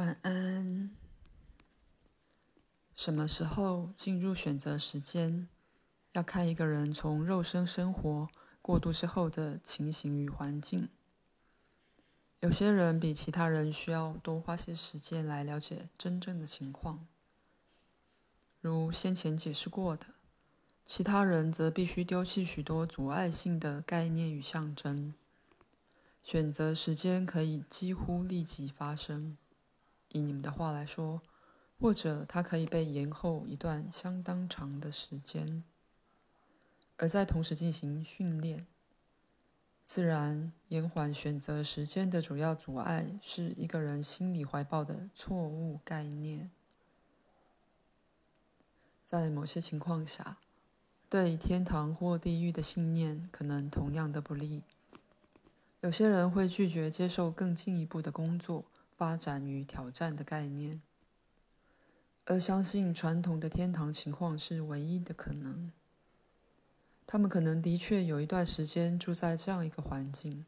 晚安。什么时候进入选择时间，要看一个人从肉身生活过渡之后的情形与环境。有些人比其他人需要多花些时间来了解真正的情况，如先前解释过的；其他人则必须丢弃许多阻碍性的概念与象征。选择时间可以几乎立即发生，以你们的话来说，或者它可以被延后一段相当长的时间，而在同时进行训练。自然，延缓选择时间的主要阻碍是一个人心里怀抱的错误概念。在某些情况下，对天堂或地狱的信念可能同样的不利。有些人会拒绝接受更进一步的工作、发展与挑战的概念，而相信传统的天堂情况是唯一的可能。他们可能的确有一段时间住在这样一个环境，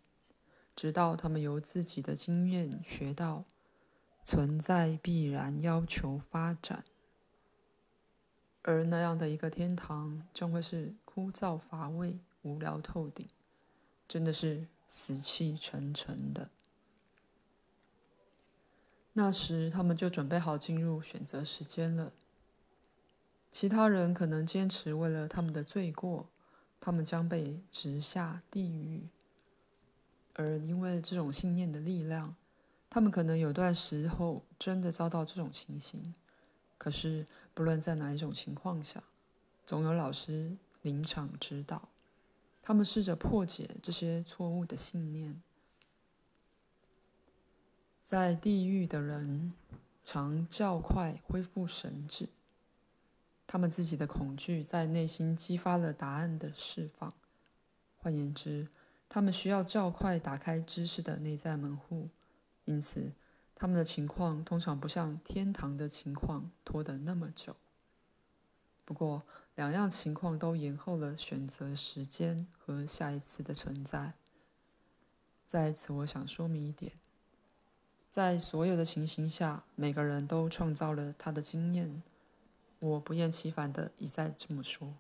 直到他们由自己的经验学到存在必然要求发展，而那样的一个天堂将会是枯燥乏味、无聊透顶，真的是。死气沉沉的。那时，他们就准备好进入选择时间了。其他人可能坚持，为了他们的罪过，他们将被直下地狱。而因为这种信念的力量，他们可能有段时候真的遭到这种情形。可是，不论在哪一种情况下，总有老师临场指导。他们试着破解这些错误的信念。在地狱的人常较快恢复神智，他们自己的恐惧在内心激发了答案的释放。换言之，他们需要较快打开知识的内在门户，因此他们的情况通常不像天堂的情况拖得那么久。不过，两样情况都延后了选择时间和下一次的存在。在此，我想说明一点：在所有的情形下，每个人都创造了他的经验。我不厌其烦的一再这么说，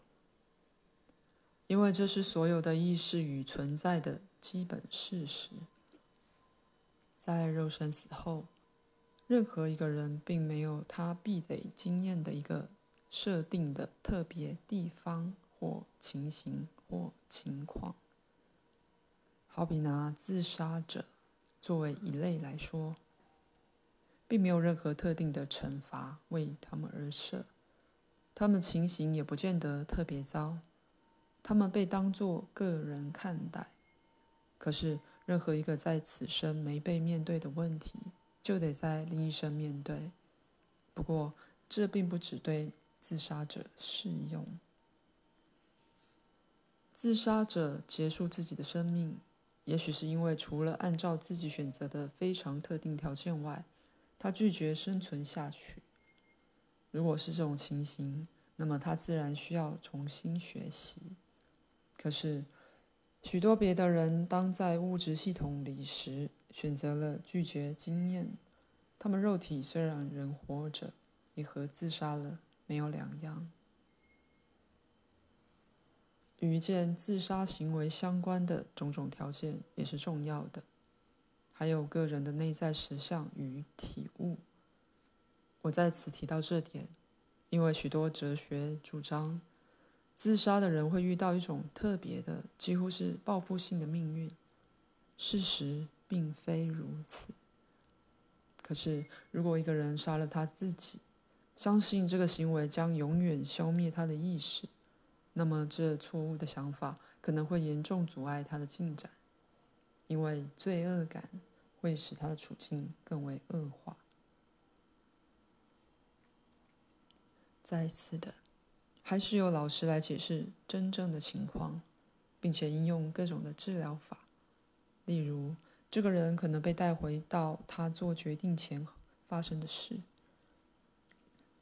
因为这是所有的意识与存在的基本事实。在肉身死后，任何一个人并没有他必得经验的一个。设定的特别地方或情形或情况，好比拿自杀者作为一类来说，并没有任何特定的惩罚为他们而设，他们情形也不见得特别糟，他们被当作个人看待。可是，任何一个在此生没被面对的问题，就得在另一生面对。不过，这并不只对。自杀者适用。自杀者结束自己的生命，也许是因为除了按照自己选择的非常特定条件外，他拒绝生存下去。如果是这种情形，那么他自然需要重新学习。可是，许多别的人当在物质系统里时，选择了拒绝经验。他们肉体虽然仍活着，也和自杀了。没有两样。与一件自杀行为相关的种种条件也是重要的，还有个人的内在实相与体悟。我在此提到这点，因为许多哲学主张，自杀的人会遇到一种特别的、几乎是报复性的命运。事实并非如此。可是，如果一个人杀了他自己，相信这个行为将永远消灭他的意识，那么这错误的想法可能会严重阻碍他的进展，因为罪恶感会使他的处境更为恶化。再次的，还是由老师来解释真正的情况，并且应用各种的治疗法，例如这个人可能被带回到他做决定前发生的事。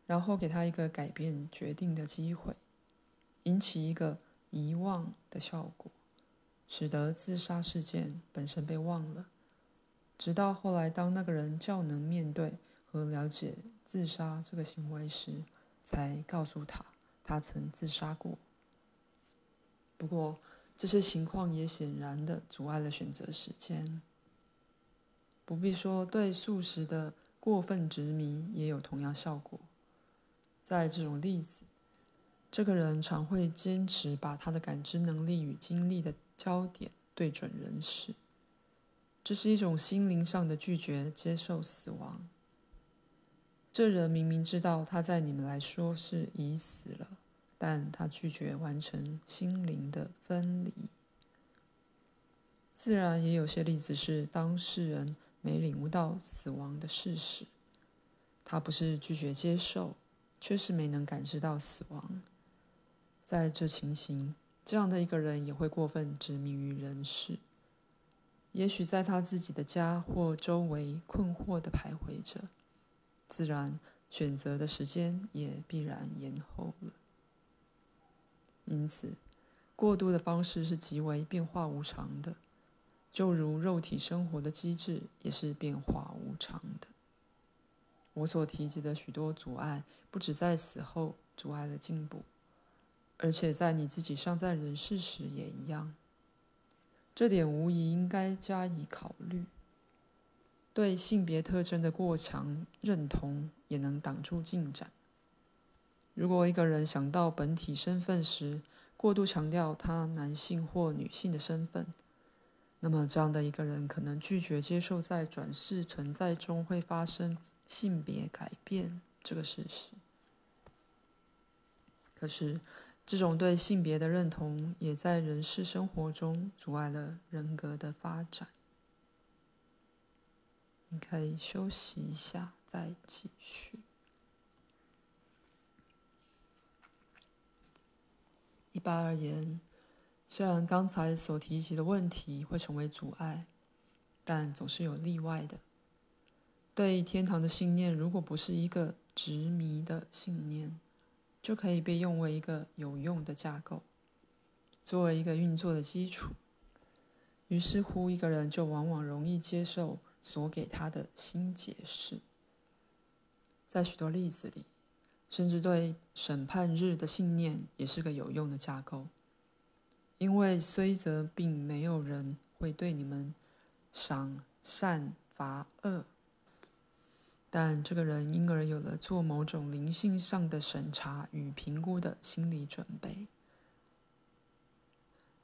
然后给他一个改变决定的机会，引起一个遗忘的效果，使得自杀事件本身被忘了。直到后来，当那个人较能面对和了解自杀这个行为时，才告诉他他曾自杀过。不过，这些情况也显然地阻碍了选择时间。不必说，对素食的过分执迷也有同样效果。在这种例子，这个人常会坚持把他的感知能力与精力的焦点对准人时。这是一种心灵上的拒绝接受死亡。这人明明知道他在你们来说是已死了，但他拒绝完成心灵的分离。自然也有些例子是当事人没领悟到死亡的事实，他不是拒绝接受，却是没能感知到死亡。在这情形，这样的一个人也会过分执迷于人世。也许在他自己的家或周围困惑地徘徊着，自然选择的时间也必然延后了。因此，过渡的方式是极为变化无常的，就如肉体生活的机制也是变化无常的。我所提及的许多阻碍，不只在死后阻碍了进步，而且在你自己尚在人世时也一样。这点无疑应该加以考虑。对性别特征的过强认同也能挡住进展。如果一个人想到本体身份时，过度强调他男性或女性的身份，那么这样的一个人可能拒绝接受在转世存在中会发生性别改变这个事实。可是，这种对性别的认同，也在人世生活中阻碍了人格的发展。你可以休息一下，再继续。一般而言，虽然刚才所提及的问题会成为阻碍，但总是有例外的。对天堂的信念，如果不是一个执迷的信念，就可以被用为一个有用的架构，作为一个运作的基础。于是乎，一个人就往往容易接受所给他的新解释。在许多例子里，甚至对审判日的信念也是个有用的架构，因为虽则并没有人会对你们赏善罚恶。但这个人因而有了做某种灵性上的审查与评估的心理准备。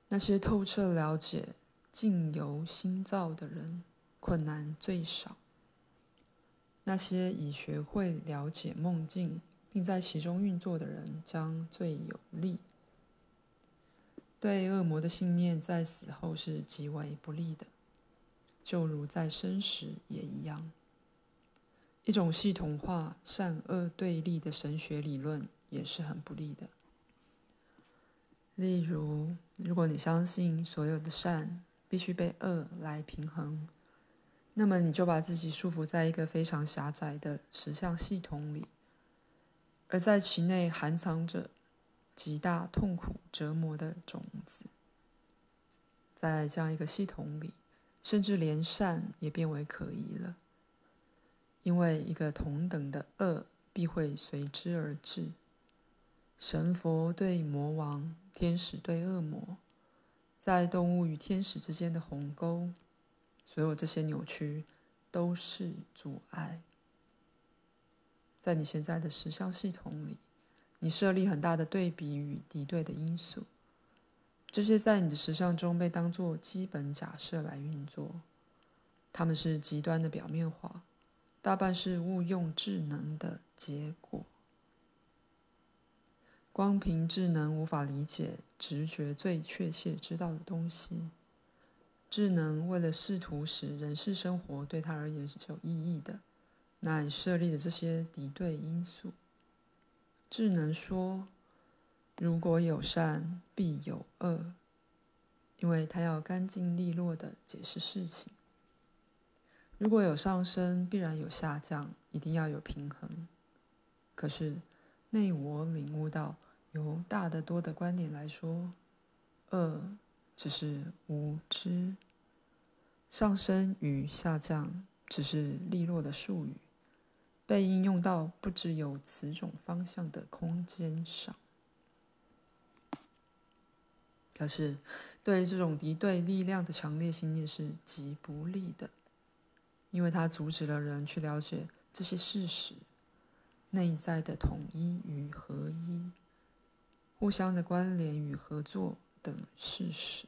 那些透彻了解境由心造的人，困难最少；那些已学会了解梦境并在其中运作的人，将最有利。对恶魔的信念在死后是极为不利的，就如在生时也一样。一种系统化善恶对立的神学理论也是很不利的。例如，如果你相信所有的善必须被恶来平衡，那么你就把自己束缚在一个非常狭窄的实相系统里，而在其内含藏着极大痛苦折磨的种子。在这样一个系统里，甚至连善也变为可疑了。因为一个同等的恶必会随之而至，神佛对魔王，天使对恶魔，在动物与天使之间的鸿沟，所有这些扭曲都是阻碍。在你现在的实相系统里，你设立很大的对比与敌对的因素，这些在你的实相中被当作基本假设来运作，它们是极端的表面化。大半是误用智能的结果。光凭智能无法理解直觉最确切知道的东西。智能为了试图使人世生活对他而言是有意义的，乃设立的这些敌对因素。智能说：“如果有善，必有恶。”因为他要干净利落的解释事情。如果有上升，必然有下降，一定要有平衡。可是，内我领悟到，由大得多的观点来说，恶只是无知，上升与下降只是利落的术语，被应用到不只有此种方向的空间上。可是，对这种敌对力量的强烈信念是极不利的，因为它阻止了人去了解这些事实：内在的统一与合一、互相的关联与合作等事实。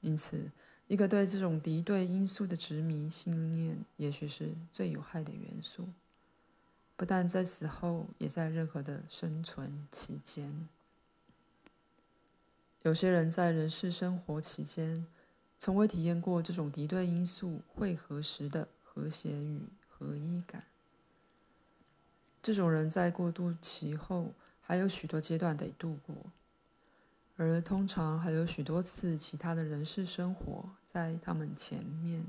因此，一个对这种敌对因素的执迷信念，也许是最有害的元素，不但在死后，也在任何的生存期间。有些人在人世生活期间，从未体验过这种敌对因素汇合时的和谐与合一感。这种人在过渡期后，还有许多阶段得度过。而通常还有许多次其他的人世生活在他们前面，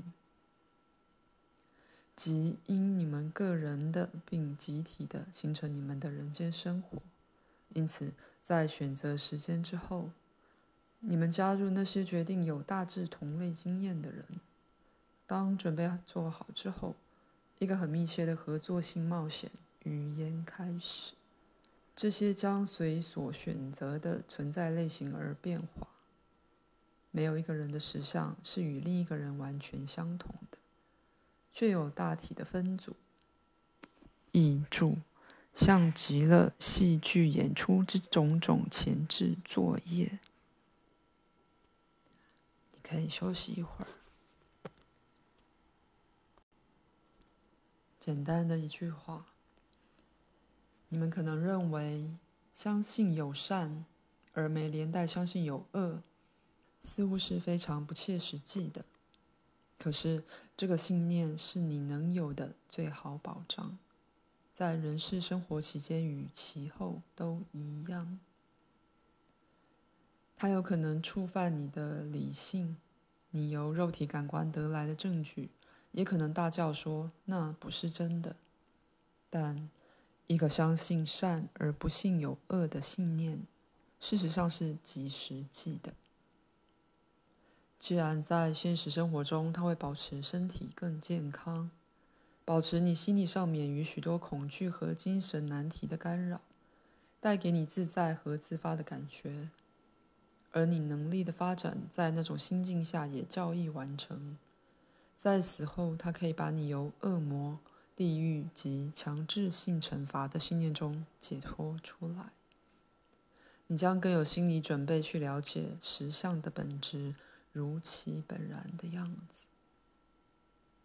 即因你们个人的并集体的形成你们的人间生活。因此，在选择时间之后，你们加入那些决定有大致同类经验的人。当准备做好之后，一个很密切的合作性冒险语言开始。这些将随所选择的存在类型而变化。没有一个人的实相是与另一个人完全相同的，却有大体的分组。译注：像极了戏剧演出之种种前置作业。可以休息一会儿。简单的一句话。你们可能认为，相信有善，而没连带相信有恶，似乎是非常不切实际的。可是，这个信念是你能有的最好保障，在人世生活期间与其后都一样。它有可能触犯你的理性，你由肉体感官得来的证据，也可能大叫说那不是真的，但。一个相信善而不信有恶的信念，事实上是极实际的。既然在现实生活中，它会保持身体更健康，保持你心理上免于许多恐惧和精神难题的干扰，带给你自在和自发的感觉，而你能力的发展在那种心境下也较易完成。在死后，它可以把你由恶魔。地狱及强制性惩罚的信念中解脱出来，你将更有心理准备去了解实相的本质如其本然的样子。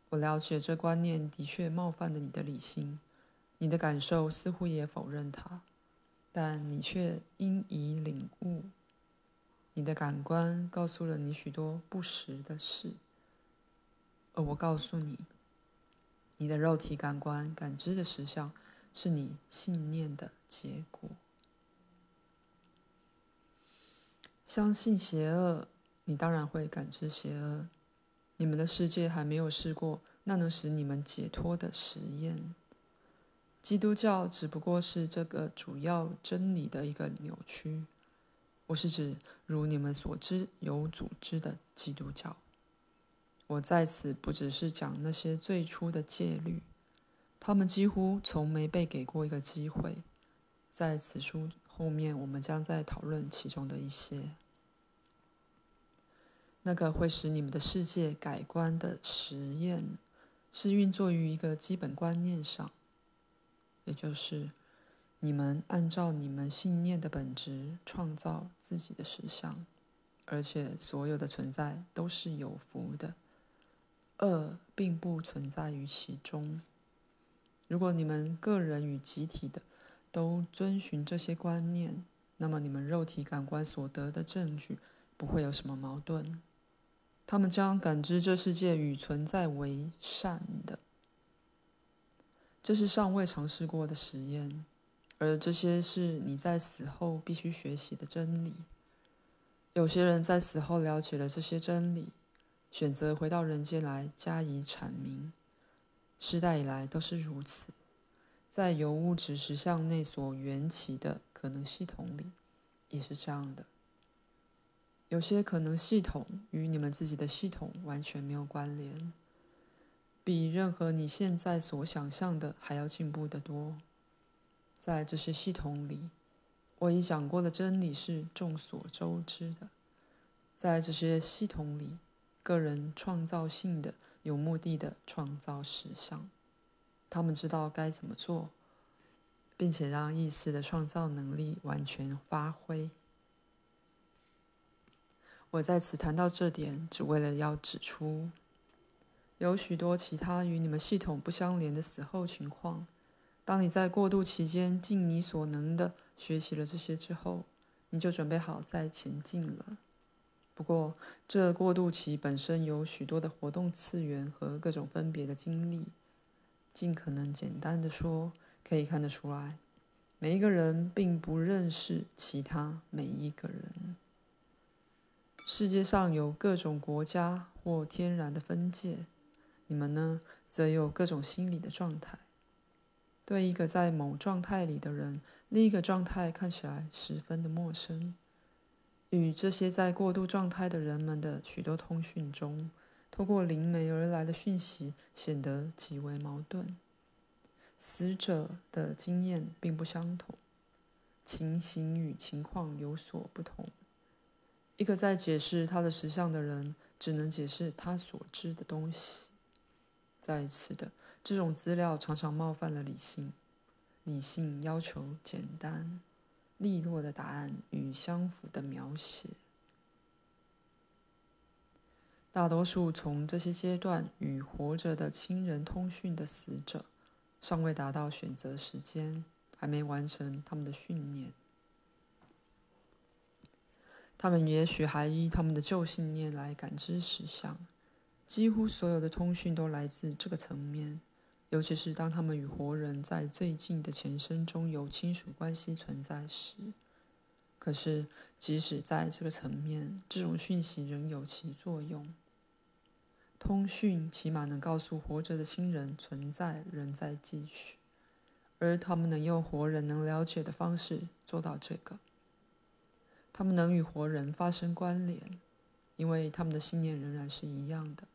我了解这观念的确冒犯了你的理性，你的感受似乎也否认它，但你却应已领悟。你的感官告诉了你许多不实的事，而我告诉你。你的肉体感官感知的实相，是你信念的结果。相信邪恶，你当然会感知邪恶。你们的世界还没有试过那能使你们解脱的实验。基督教只不过是这个主要真理的一个扭曲。我是指，如你们所知有组织的基督教。我在此不只是讲那些最初的戒律，他们几乎从没被给过一个机会。在此书后面，我们将再讨论其中的一些。那个会使你们的世界改观的实验，是运作于一个基本观念上，也就是你们按照你们信念的本质创造自己的实相，而且所有的存在都是有福的。恶并不存在于其中。如果你们个人与集体的都遵循这些观念，那么你们肉体感官所得的证据不会有什么矛盾。他们将感知这世界与存在为善的。这是尚未尝试过的实验，而这些是你在死后必须学习的真理。有些人在死后了解了这些真理。选择回到人间来加以阐明，世代以来都是如此。在由物质实相内所缘起的可能系统里，也是这样的。有些可能系统与你们自己的系统完全没有关联，比任何你现在所想象的还要进步得多。在这些系统里，我已讲过的真理是众所周知的。在这些系统里，个人创造性的、有目的的创造实相，他们知道该怎么做，并且让意识的创造能力完全发挥。我在此谈到这点，只为了要指出，有许多其他与你们系统不相连的死后情况。当你在过渡期间尽你所能的学习了这些之后，你就准备好再前进了。不过，这过渡期本身有许多的活动次元和各种分别的经历。尽可能简单的说，可以看得出来，每一个人并不认识其他每一个人。世界上有各种国家或天然的分界，你们呢，则有各种心理的状态。对一个在某状态里的人，另一个状态看起来十分的陌生。与这些在过渡状态的人们的许多通讯中，透过灵媒而来的讯息显得极为矛盾。死者的经验并不相同，情形与情况有所不同。一个在解释他的实相的人，只能解释他所知的东西。再一次的。这种资料常常冒犯了理性，理性要求简单、利落的答案与相符的描写。大多数从这些阶段与活着的亲人通讯的死者，尚未达到选择时间，还没完成他们的训练。他们也许还依他们的旧信念来感知实相。几乎所有的通讯都来自这个层面。尤其是当他们与活人在最近的前生中有亲属关系存在时，可是即使在这个层面，这种讯息仍有其作用。通讯起码能告诉活着的亲人存在仍在继续，而他们能用活人能了解的方式做到这个。他们能与活人发生关联，因为他们的信念仍然是一样的。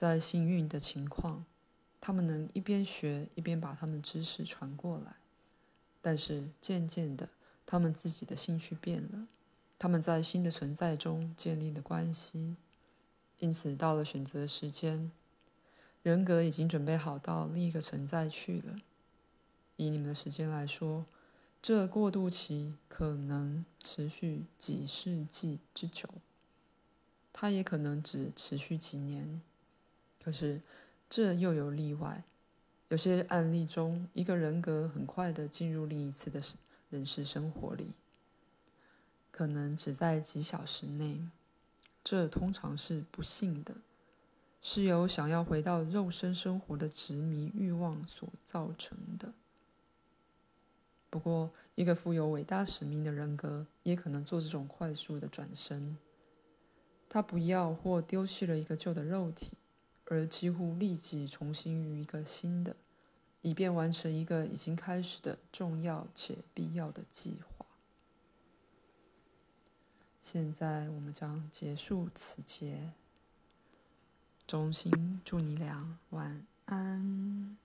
在幸运的情况。他们能一边学一边把他们知识传过来，但是渐渐的，他们自己的兴趣变了，他们在新的存在中建立了关系，因此到了选择的时间，人格已经准备好到另一个存在去了。以你们的时间来说，这过渡期可能持续几世纪之久，它也可能只持续几年，可是。这又有例外，有些案例中，一个人格很快地进入另一次的人世生活里，可能只在几小时内。这通常是不幸的，是由想要回到肉身生活的执迷欲望所造成的。不过，一个富有伟大使命的人格也可能做这种快速的转身，他不要或丢弃了一个旧的肉体。而几乎立即重新于一个新的，以便完成一个已经开始的重要且必要的计划。现在我们将结束此节。衷心祝你俩晚安。